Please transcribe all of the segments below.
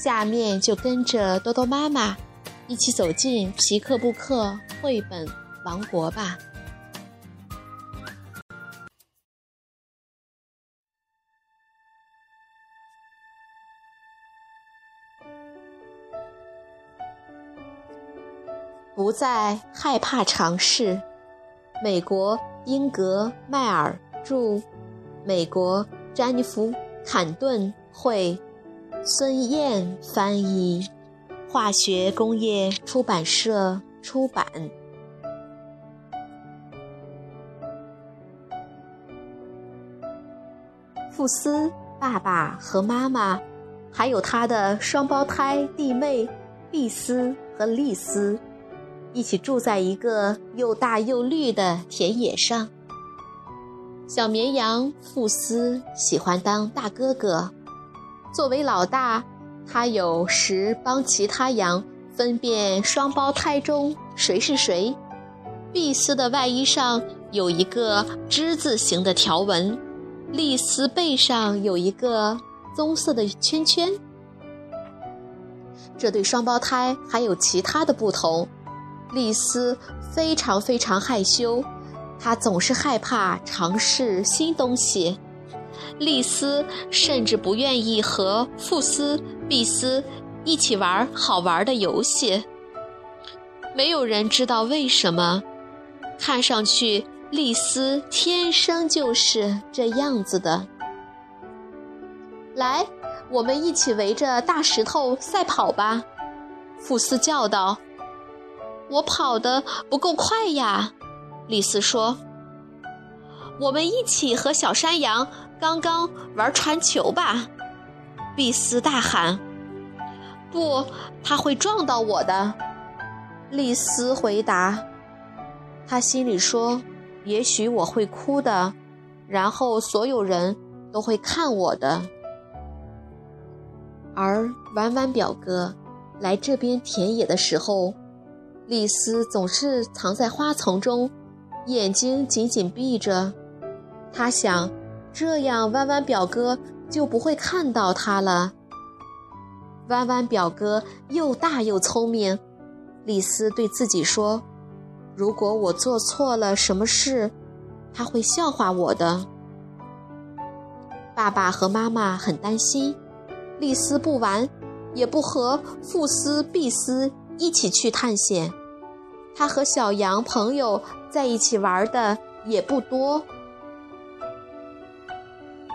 下面就跟着多多妈妈一起走进皮克布克绘本王国吧。不再害怕尝试。美国英格迈尔著，美国詹妮弗坎顿绘。孙燕翻译，化学工业出版社出版。富斯爸爸和妈妈，还有他的双胞胎弟妹碧斯和丽斯，一起住在一个又大又绿的田野上。小绵羊富斯喜欢当大哥哥。作为老大，他有时帮其他羊分辨双胞胎中谁是谁。碧丝的外衣上有一个之字形的条纹，丽丝背上有一个棕色的圈圈。这对双胞胎还有其他的不同。丽丝非常非常害羞，她总是害怕尝试新东西。丽丝甚至不愿意和富斯、碧斯一起玩好玩的游戏。没有人知道为什么。看上去，丽丝天生就是这样子的。来，我们一起围着大石头赛跑吧！富斯叫道。“我跑得不够快呀。”丽丝说。“我们一起和小山羊。”刚刚玩传球吧，碧斯大喊：“不，他会撞到我的。”丽丝回答：“他心里说，也许我会哭的，然后所有人都会看我的。”而婉婉表哥来这边田野的时候，丽丝总是藏在花丛中，眼睛紧紧闭着。他想。这样，弯弯表哥就不会看到他了。弯弯表哥又大又聪明，丽丝对自己说：“如果我做错了什么事，他会笑话我的。”爸爸和妈妈很担心，丽丝不玩，也不和富斯、碧斯一起去探险。他和小羊朋友在一起玩的也不多。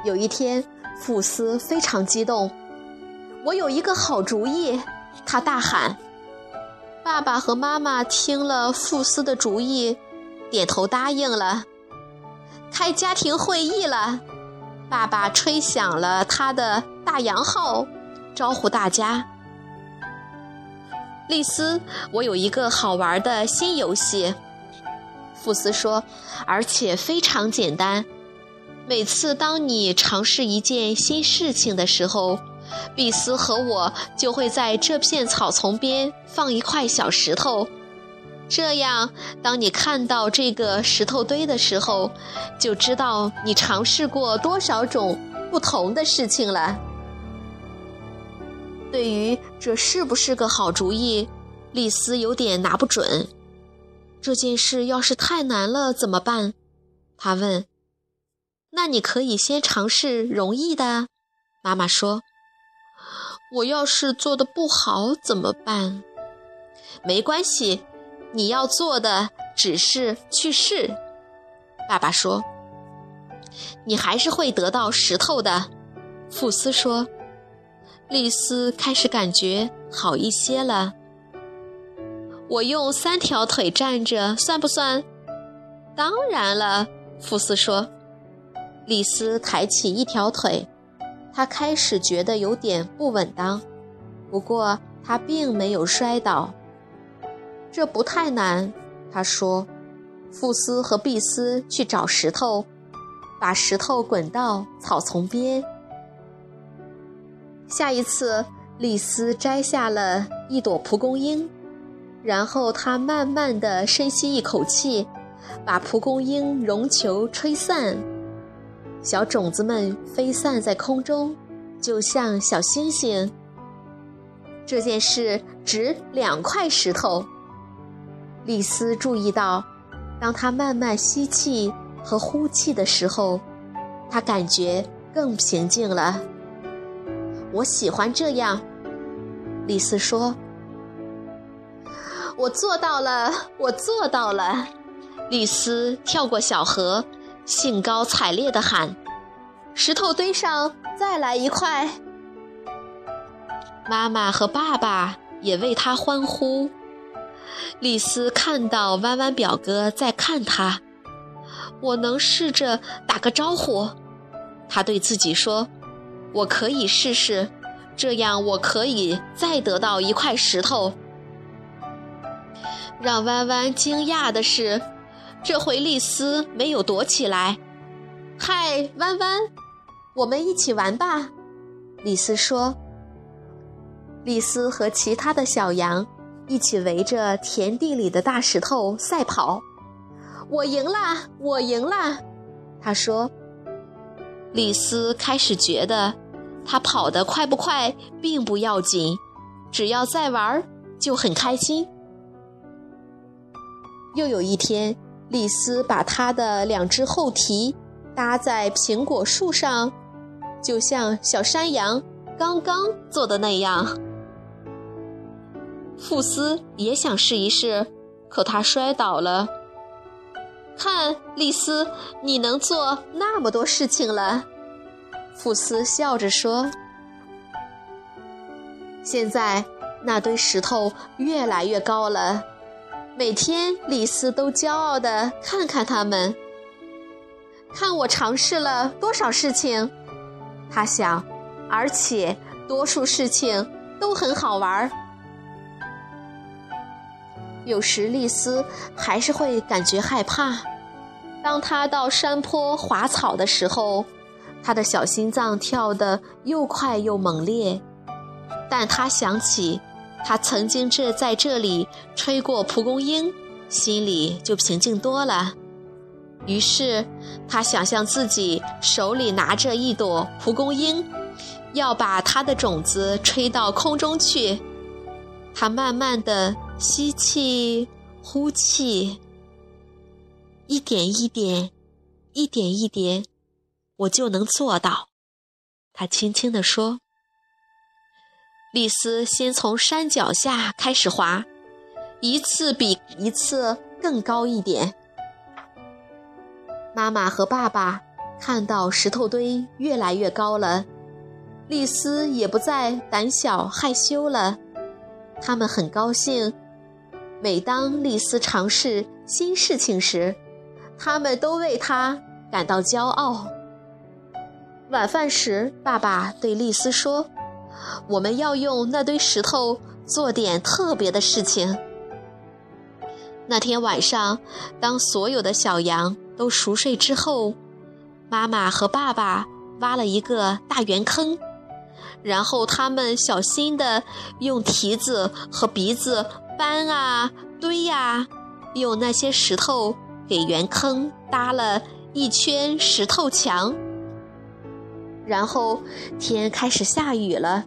有一天，富斯非常激动，我有一个好主意！他大喊。爸爸和妈妈听了富斯的主意，点头答应了。开家庭会议了，爸爸吹响了他的大洋号，招呼大家。丽丝，我有一个好玩的新游戏。富斯说，而且非常简单。每次当你尝试一件新事情的时候，碧斯和我就会在这片草丛边放一块小石头，这样当你看到这个石头堆的时候，就知道你尝试过多少种不同的事情了。对于这是不是个好主意，丽丝有点拿不准。这件事要是太难了怎么办？她问。那你可以先尝试容易的，妈妈说。我要是做的不好怎么办？没关系，你要做的只是去试。爸爸说。你还是会得到石头的，富斯说。丽丝开始感觉好一些了。我用三条腿站着算不算？当然了，富斯说。丽丝抬起一条腿，她开始觉得有点不稳当。不过他并没有摔倒。这不太难，他说。富斯和碧斯去找石头，把石头滚到草丛边。下一次，丽丝摘下了一朵蒲公英，然后她慢慢地深吸一口气，把蒲公英绒球吹散，小种子们飞散在空中，就像小星星。这件事值两块石头。丽丝注意到。当他慢慢吸气和呼气的时候，他感觉更平静了。我喜欢这样，丽丝说。我做到了，我做到了。丽丝跳过小河，兴高采烈地喊：“石头堆上再来一块！”妈妈和爸爸也为他欢呼。丽丝看到弯弯表哥在看他，我能试着打个招呼。他对自己说：“我可以试试，这样我可以再得到一块石头。”让弯弯惊讶的是，这回丽丝没有躲起来。“嗨，弯弯，我们一起玩吧。”丽丝说。丽丝和其他的小羊。一起围着田地里的大石头赛跑，我赢啦！我赢啦！他说。丽丝开始觉得，他跑得快不快并不要紧，只要再玩就很开心。又有一天，丽丝把她的两只后蹄搭在苹果树上，就像小山羊刚刚做的那样。富斯也想试一试，可他摔倒了。看，丽丝，你能做那么多事情了。富斯笑着说：“现在那堆石头越来越高了，每天丽丝都骄傲地看看它们。看我尝试了多少事情，他想，而且多数事情都很好玩。”有时丽丝还是会感觉害怕。当她到山坡滑草的时候，她的小心脏跳得又快又猛烈。但她想起，他曾经这在这里吹过蒲公英，心里就平静多了。于是，他想象自己手里拿着一朵蒲公英，要把它的种子吹到空中去。他慢慢的。吸气，呼气，一点一点，一点一点，我就能做到。他轻轻地说。丽丝先从山脚下开始滑，一次比一次更高一点。妈妈和爸爸看到石头堆越来越高了，丽丝也不再胆小害羞了，他们很高兴。每当丽丝尝试新事情时，他们都为她感到骄傲。晚饭时，爸爸对丽丝说：“我们要用那堆石头做点特别的事情。”那天晚上，当所有的小羊都熟睡之后，妈妈和爸爸挖了一个大圆坑，然后他们小心地用蹄子和鼻子。搬啊，堆呀，用那些石头给圆坑搭了一圈石头墙。然后天开始下雨了，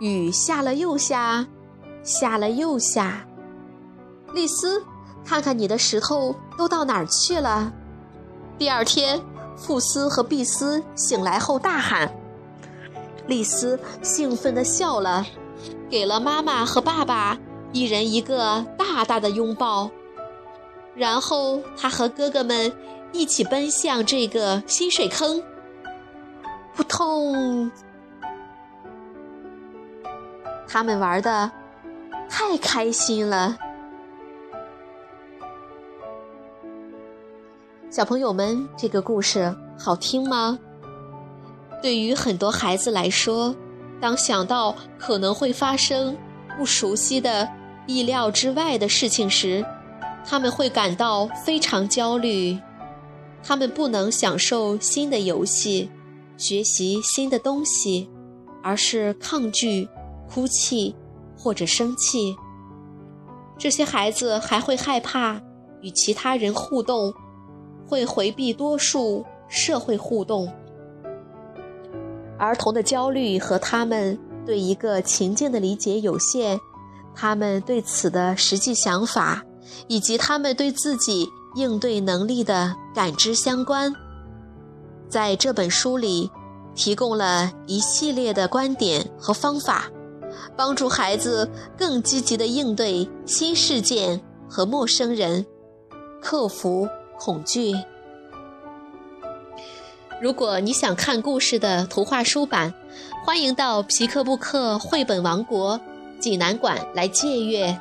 雨下了又下，下了又下。丽丝，看看你的石头都到哪儿去了？第二天，富斯和毕斯醒来后大喊。丽丝兴奋地笑了，给了妈妈和爸爸。一人一个大大的拥抱，然后他和哥哥们一起奔向这个新水坑。扑通！他们玩的太开心了。小朋友们，这个故事好听吗？对于很多孩子来说，当想到可能会发生不熟悉的、意料之外的事情时，他们会感到非常焦虑。他们不能享受新的游戏，学习新的东西，而是抗拒、哭泣或者生气。这些孩子还会害怕与其他人互动，会回避多数社会互动。儿童的焦虑和他们对一个情境的理解有限，他们对此的实际想法，以及他们对自己应对能力的感知相关。在这本书里，提供了一系列的观点和方法，帮助孩子更积极地应对新事件和陌生人，克服恐惧。如果你想看故事的图画书版，欢迎到皮克布克绘本王国济南馆来借阅。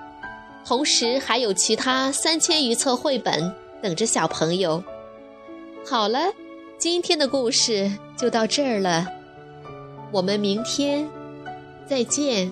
同时还有其他三千余册绘本等着小朋友。好了，今天的故事就到这儿了，我们明天再见。